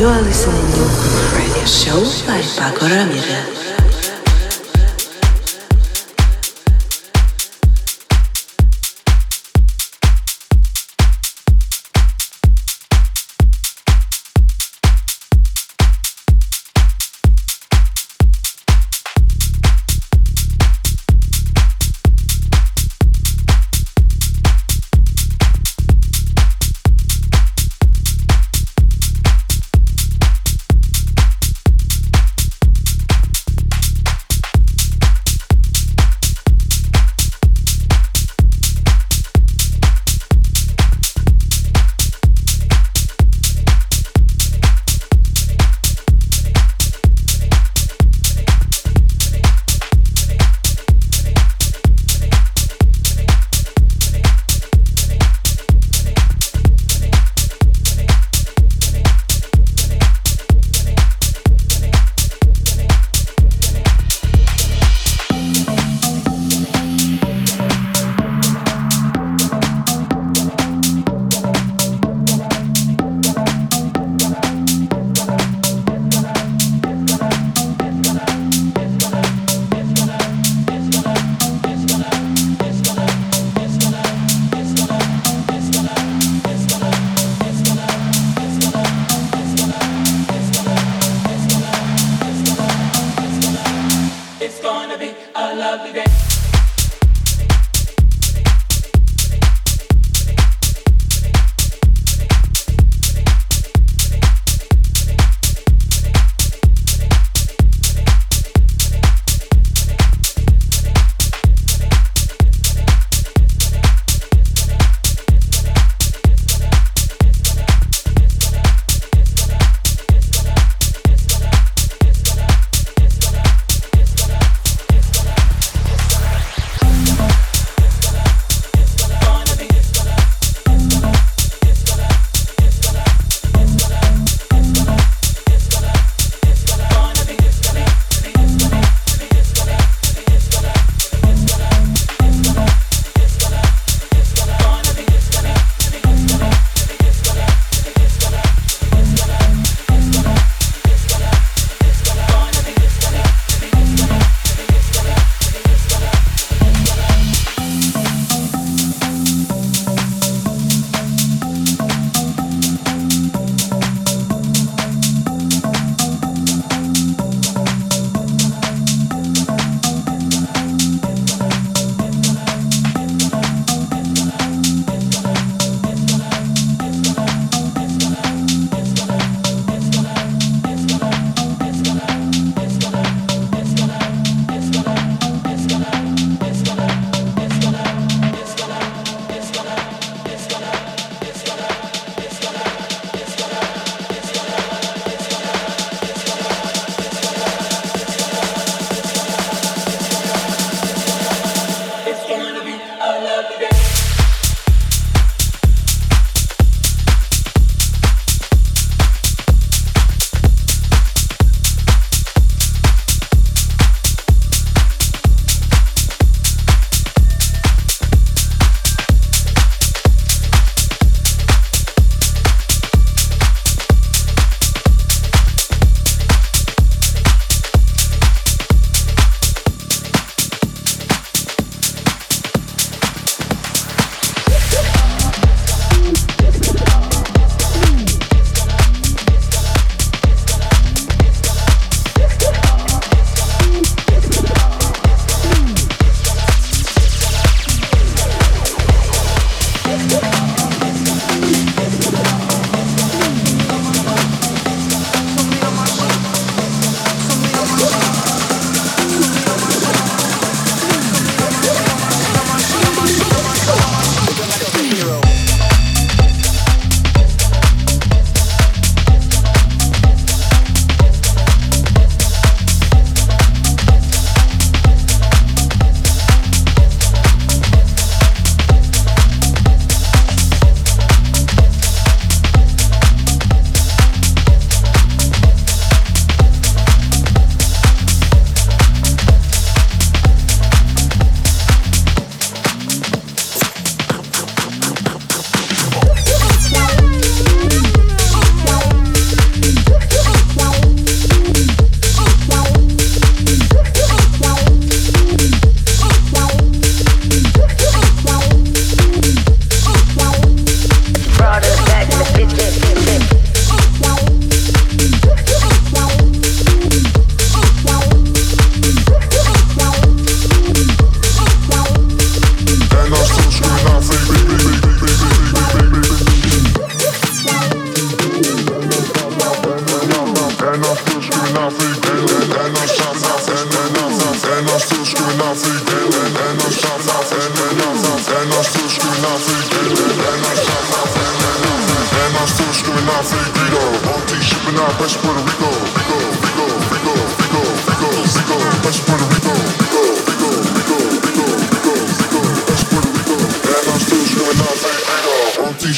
You are listening to Radio Show by Pako Ramirez.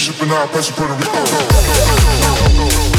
shipping out, pressure Puerto Rico.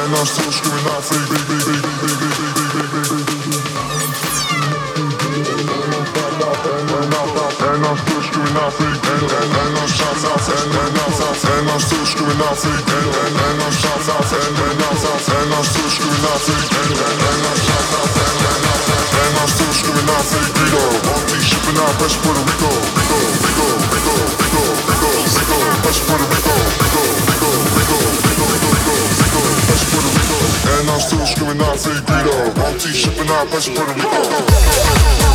and I'm still screaming out free, free, free, free, free, free, free, free, free, free, And I'm still screaming out free, and and and I'm shouting out, and and I'm and I'm still screaming out free, and and and I'm shouting out, and and I'm and I'm still screaming out free, and and and I'm shouting out, and and I'm and I'm still screaming out free, Rico. On me shipping out West Puerto Rico, Rico, Rico, Rico, Rico, Rico, Rico, West Puerto Rico, Rico. And I'm still screaming out for you, Greedo. One T, shipping out, pressure, Puerto Rico.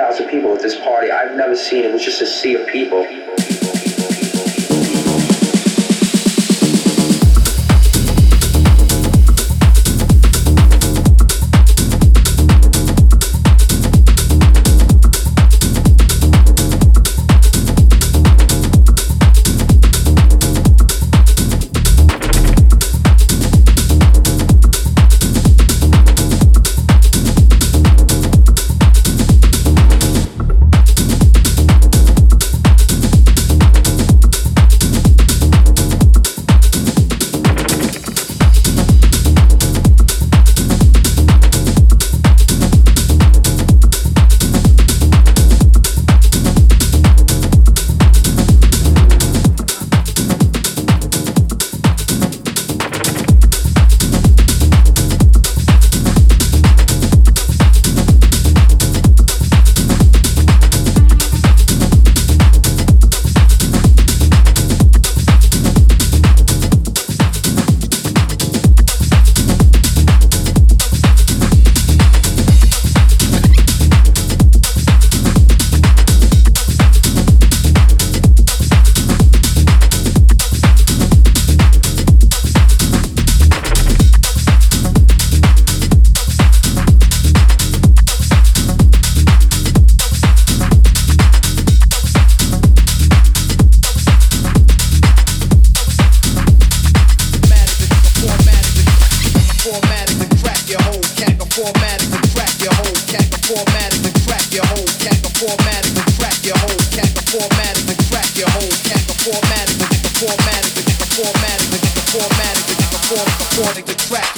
Thousand people at this party. I've never seen it was just a sea of people.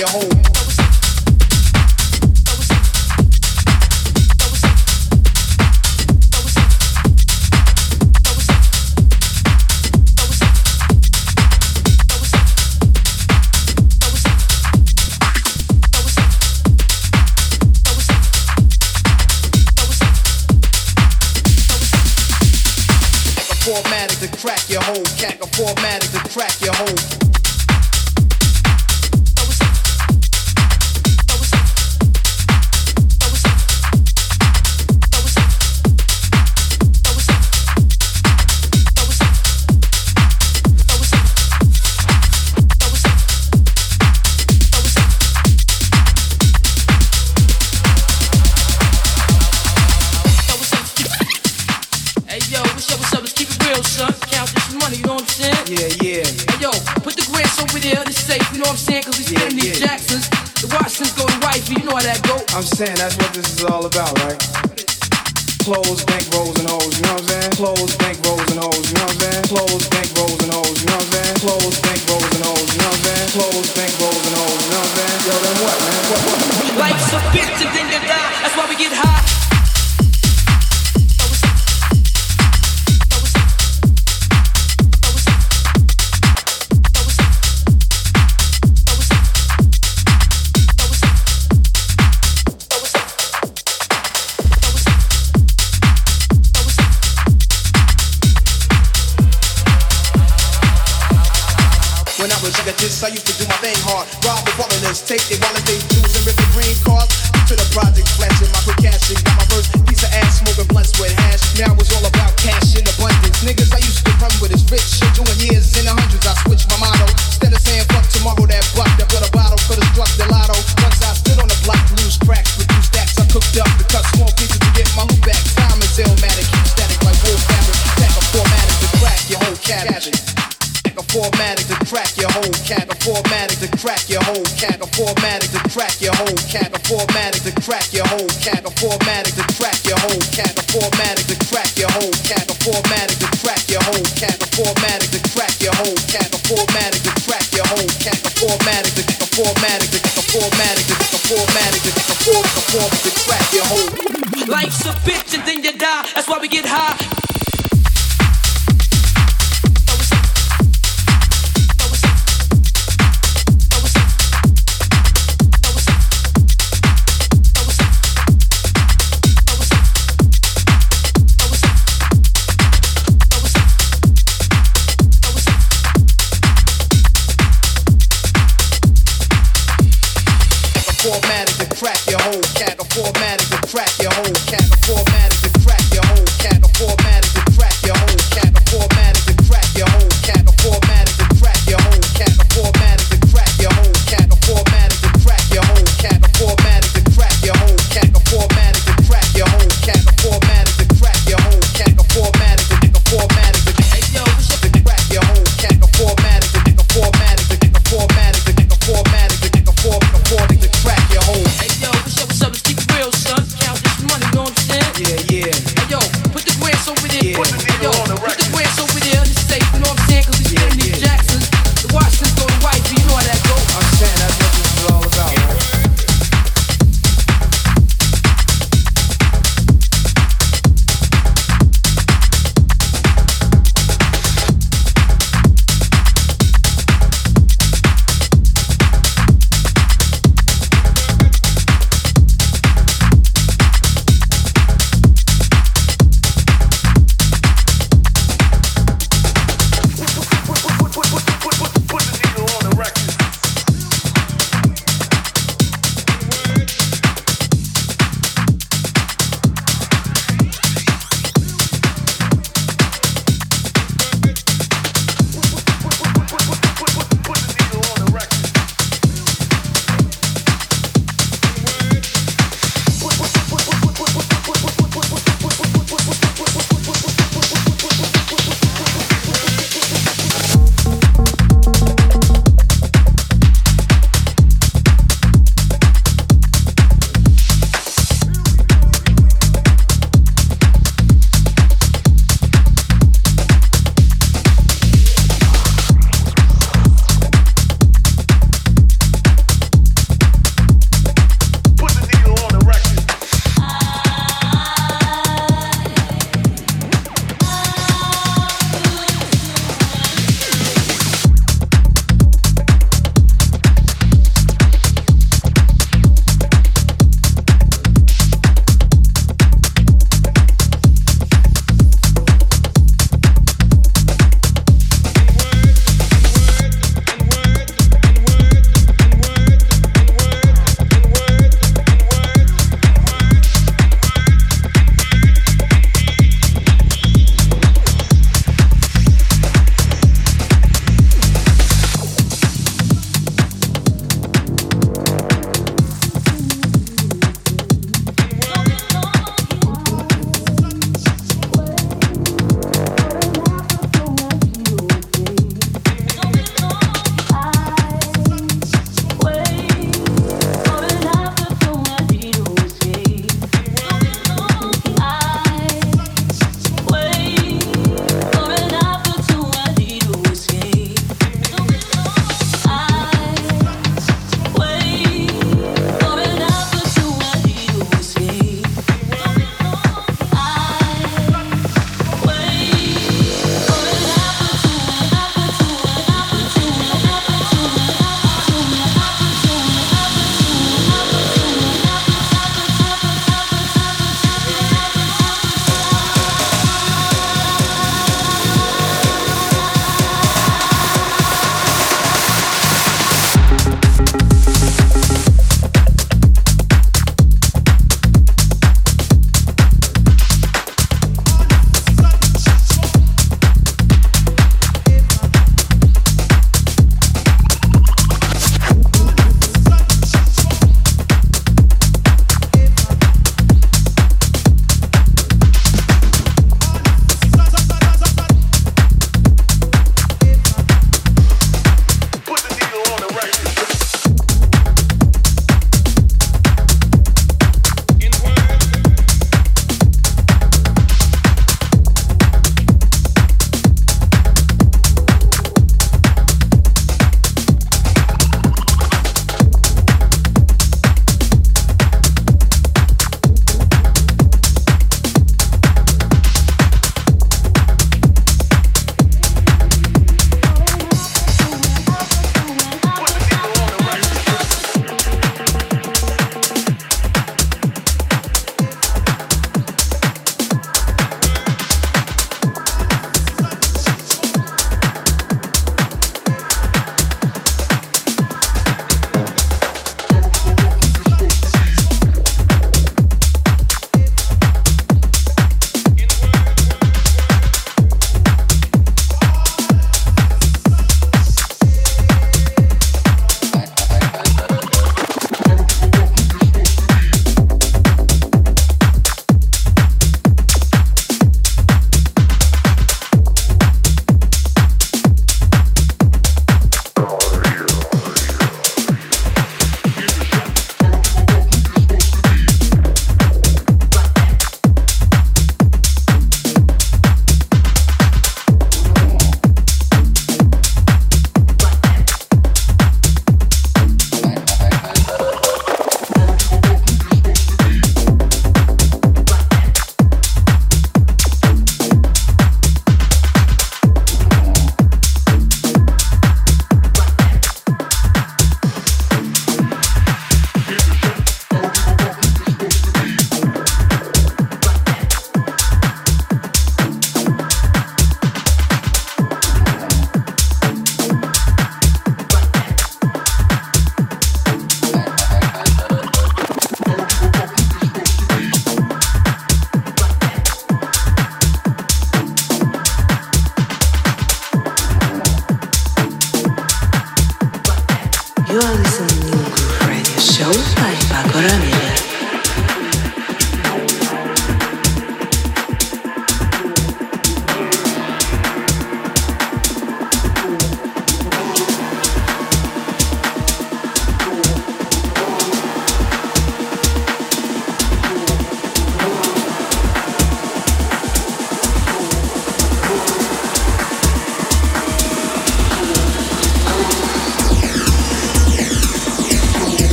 your whole Mad. I used to do my thing hard. Rob the ballers, take their wallets, they choose and rip the green cars. To the projects, flashing my cashing, got my first piece of ass smoking blunts with hash. Now it's all about cash in abundance. Niggas I used to run with is rich, shit doing years in the hundreds. I switched my motto. Instead of saying fuck tomorrow, that buck. I put a bottle, for the struck the lotto. Once I stood on the block, loose cracks with two stacks, I cooked up to cut small pieces to get my loot back. Time is illmatic, keep static like wolf fabric. Pack a formatic to crack your whole cabbage. Pack a formatic to crack your whole cabbage formatted to crack your whole cat. I'm formatted to track your whole cat. I'm formatted to track your whole cat. I'm formatted to track your whole cat. I'm formatted to track your whole cat. I'm formatted to track your whole cat. I'm formatted to track your whole cat. I'm formatted to track your whole cat. I'm formatted to I'm formatted to I'm formatted to I'm formatted to I'm formatted to track your whole. Life's a bitch and then you die. That's why we get high. Hey yo, put the grass over there. Yeah. Put, the yo, on the put the grass over there. It's safe, you know what I'm saying?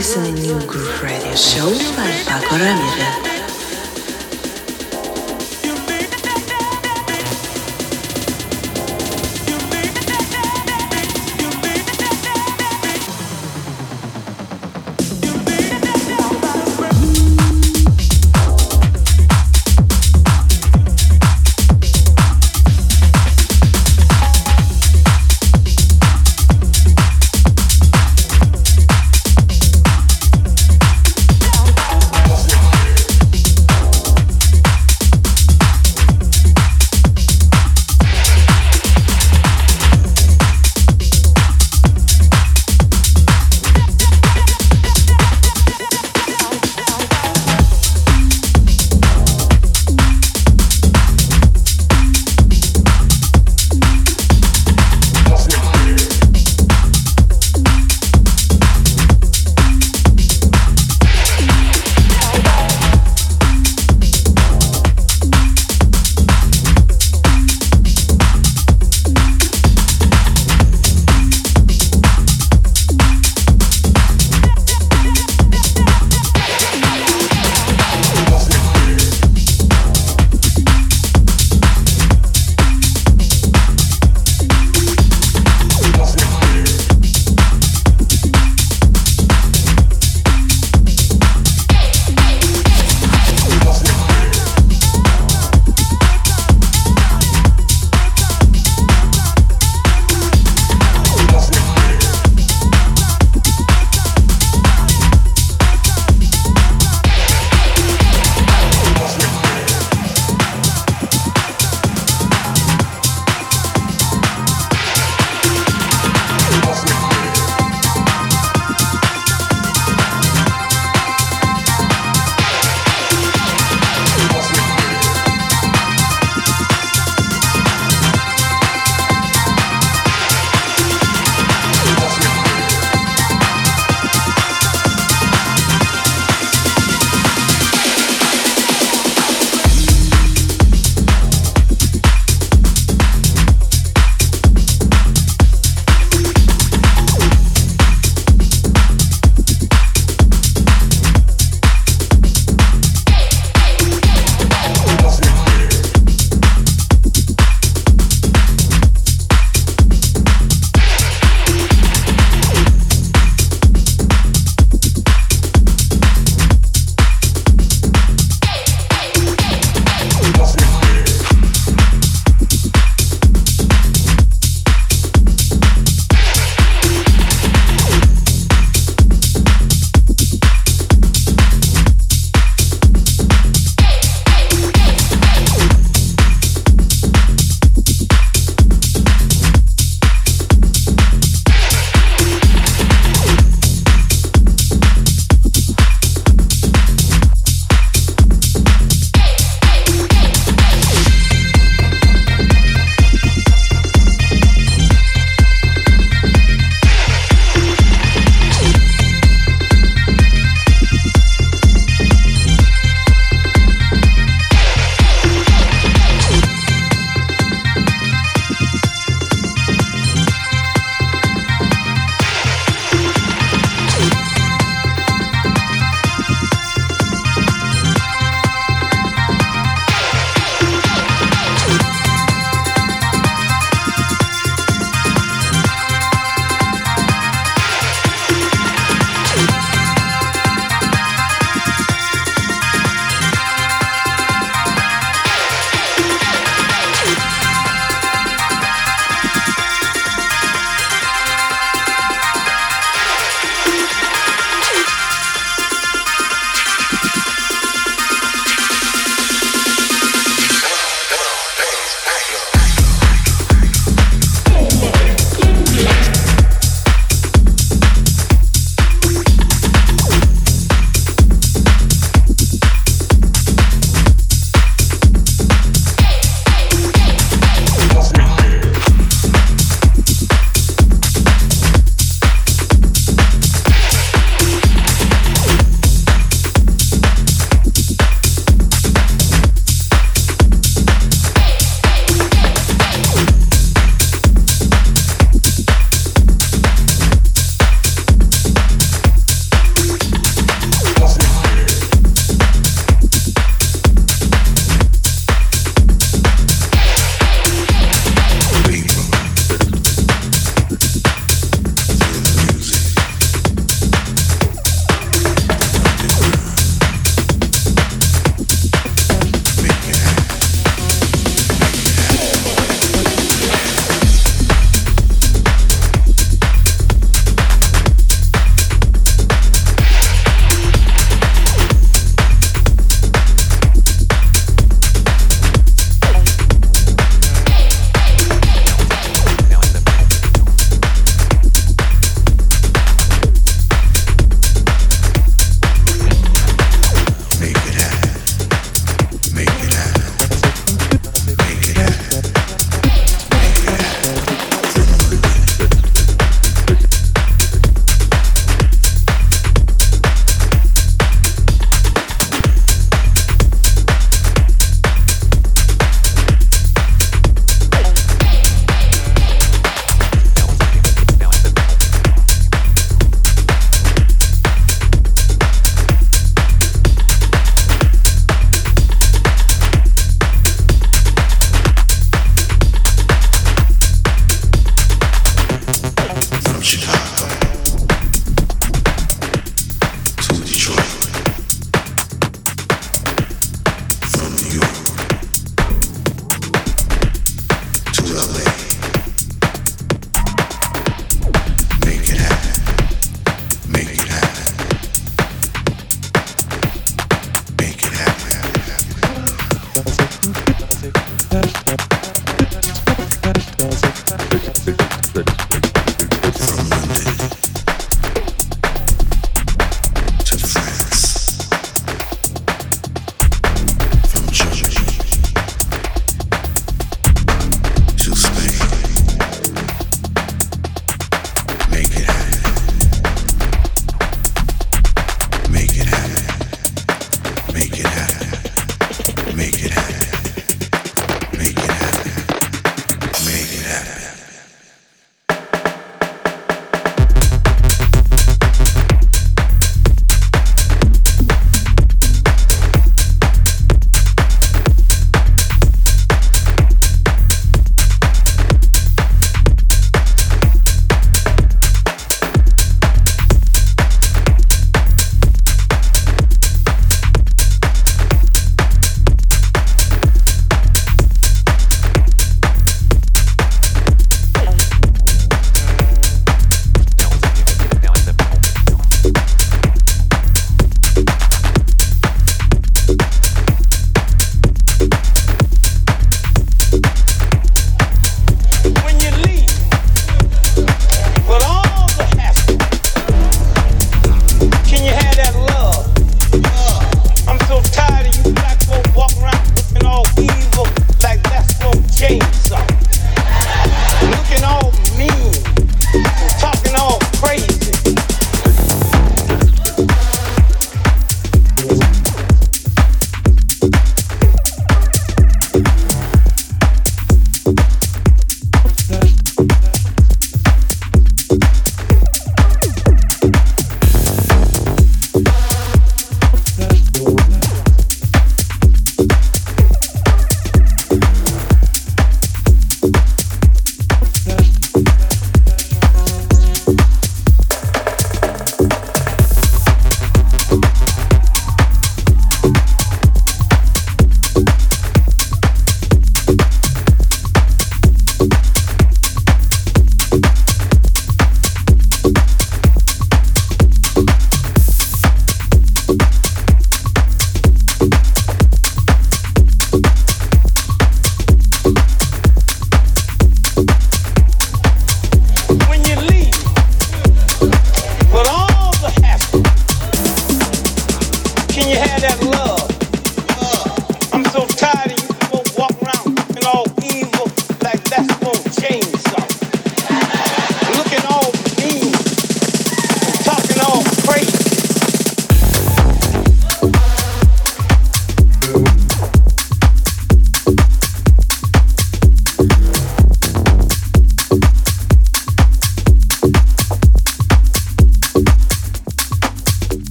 Listening to New Groove Radio Show by Pako Ramirez.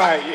right.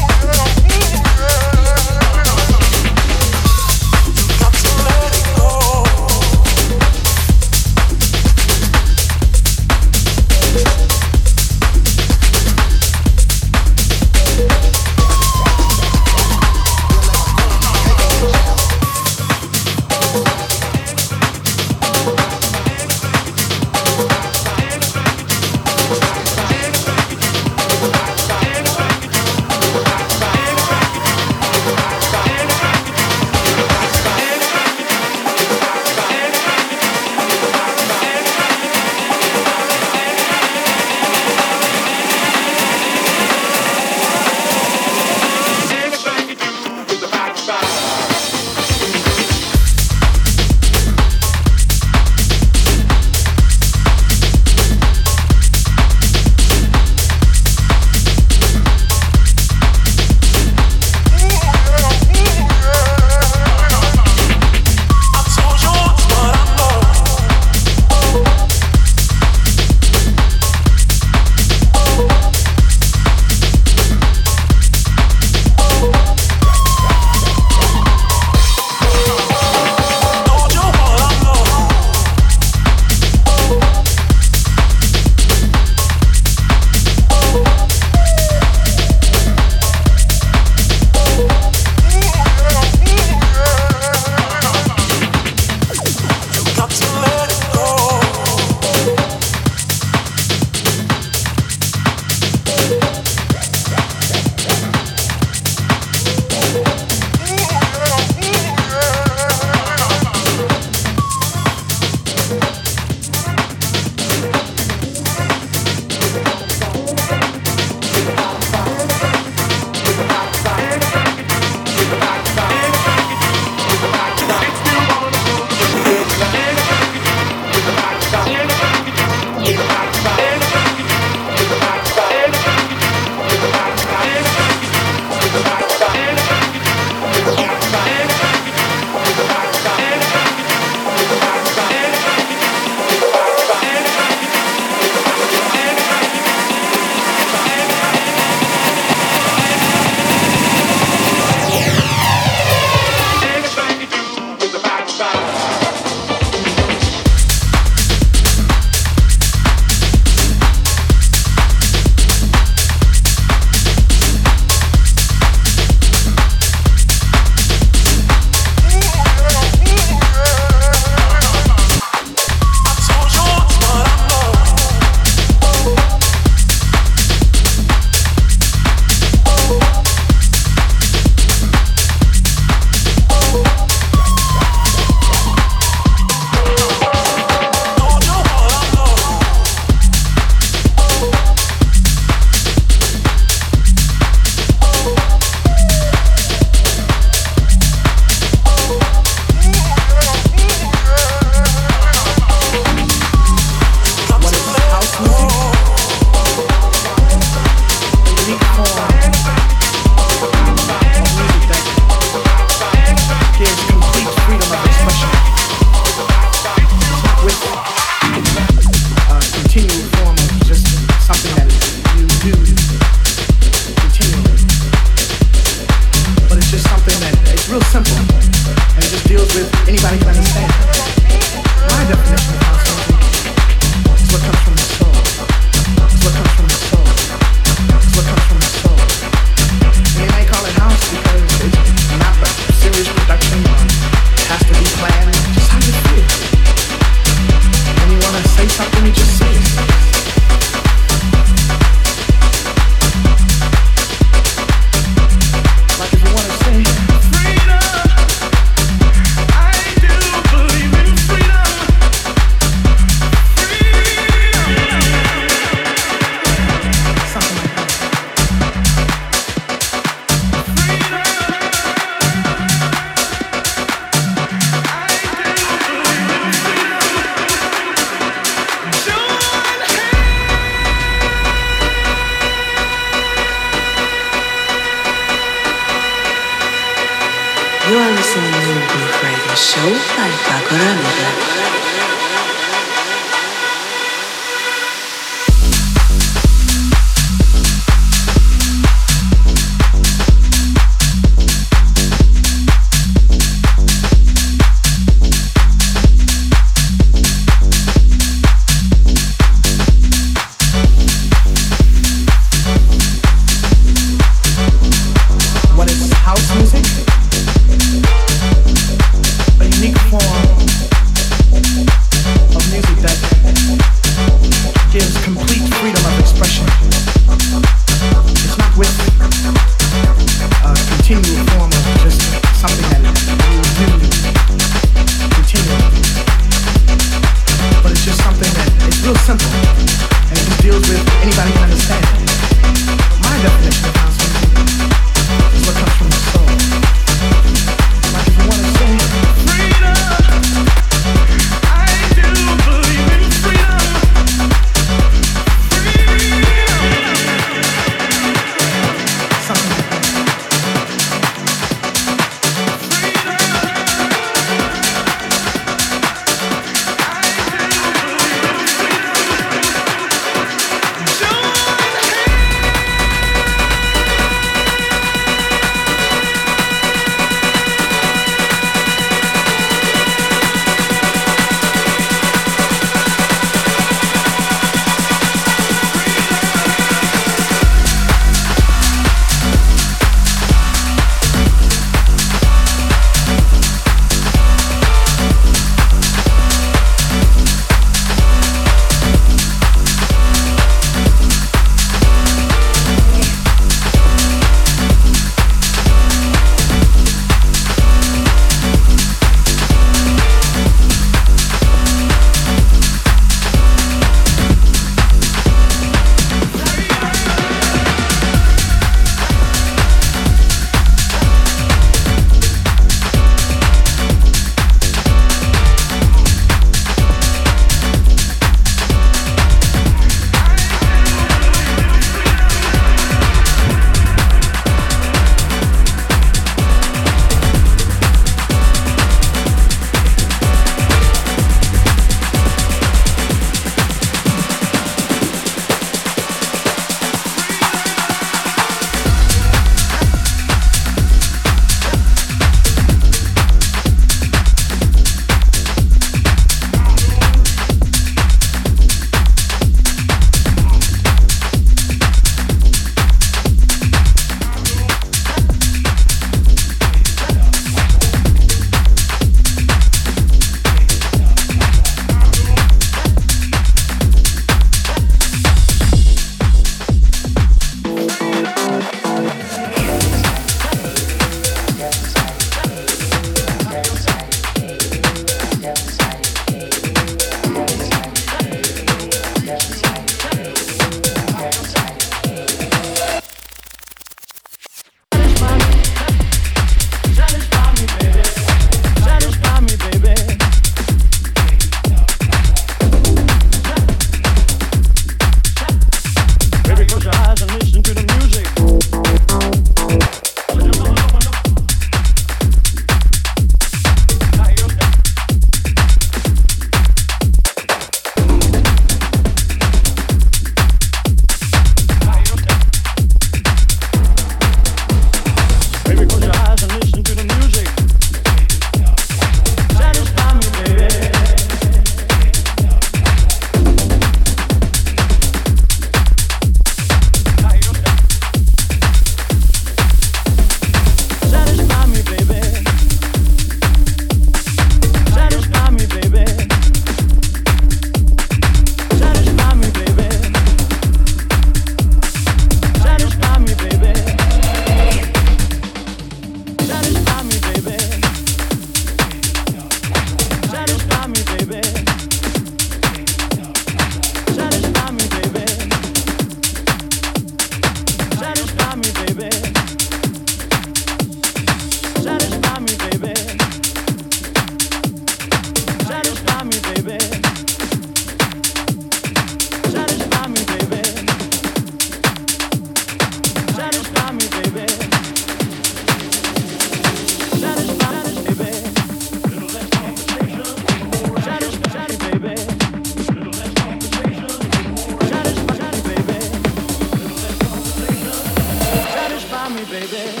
baby.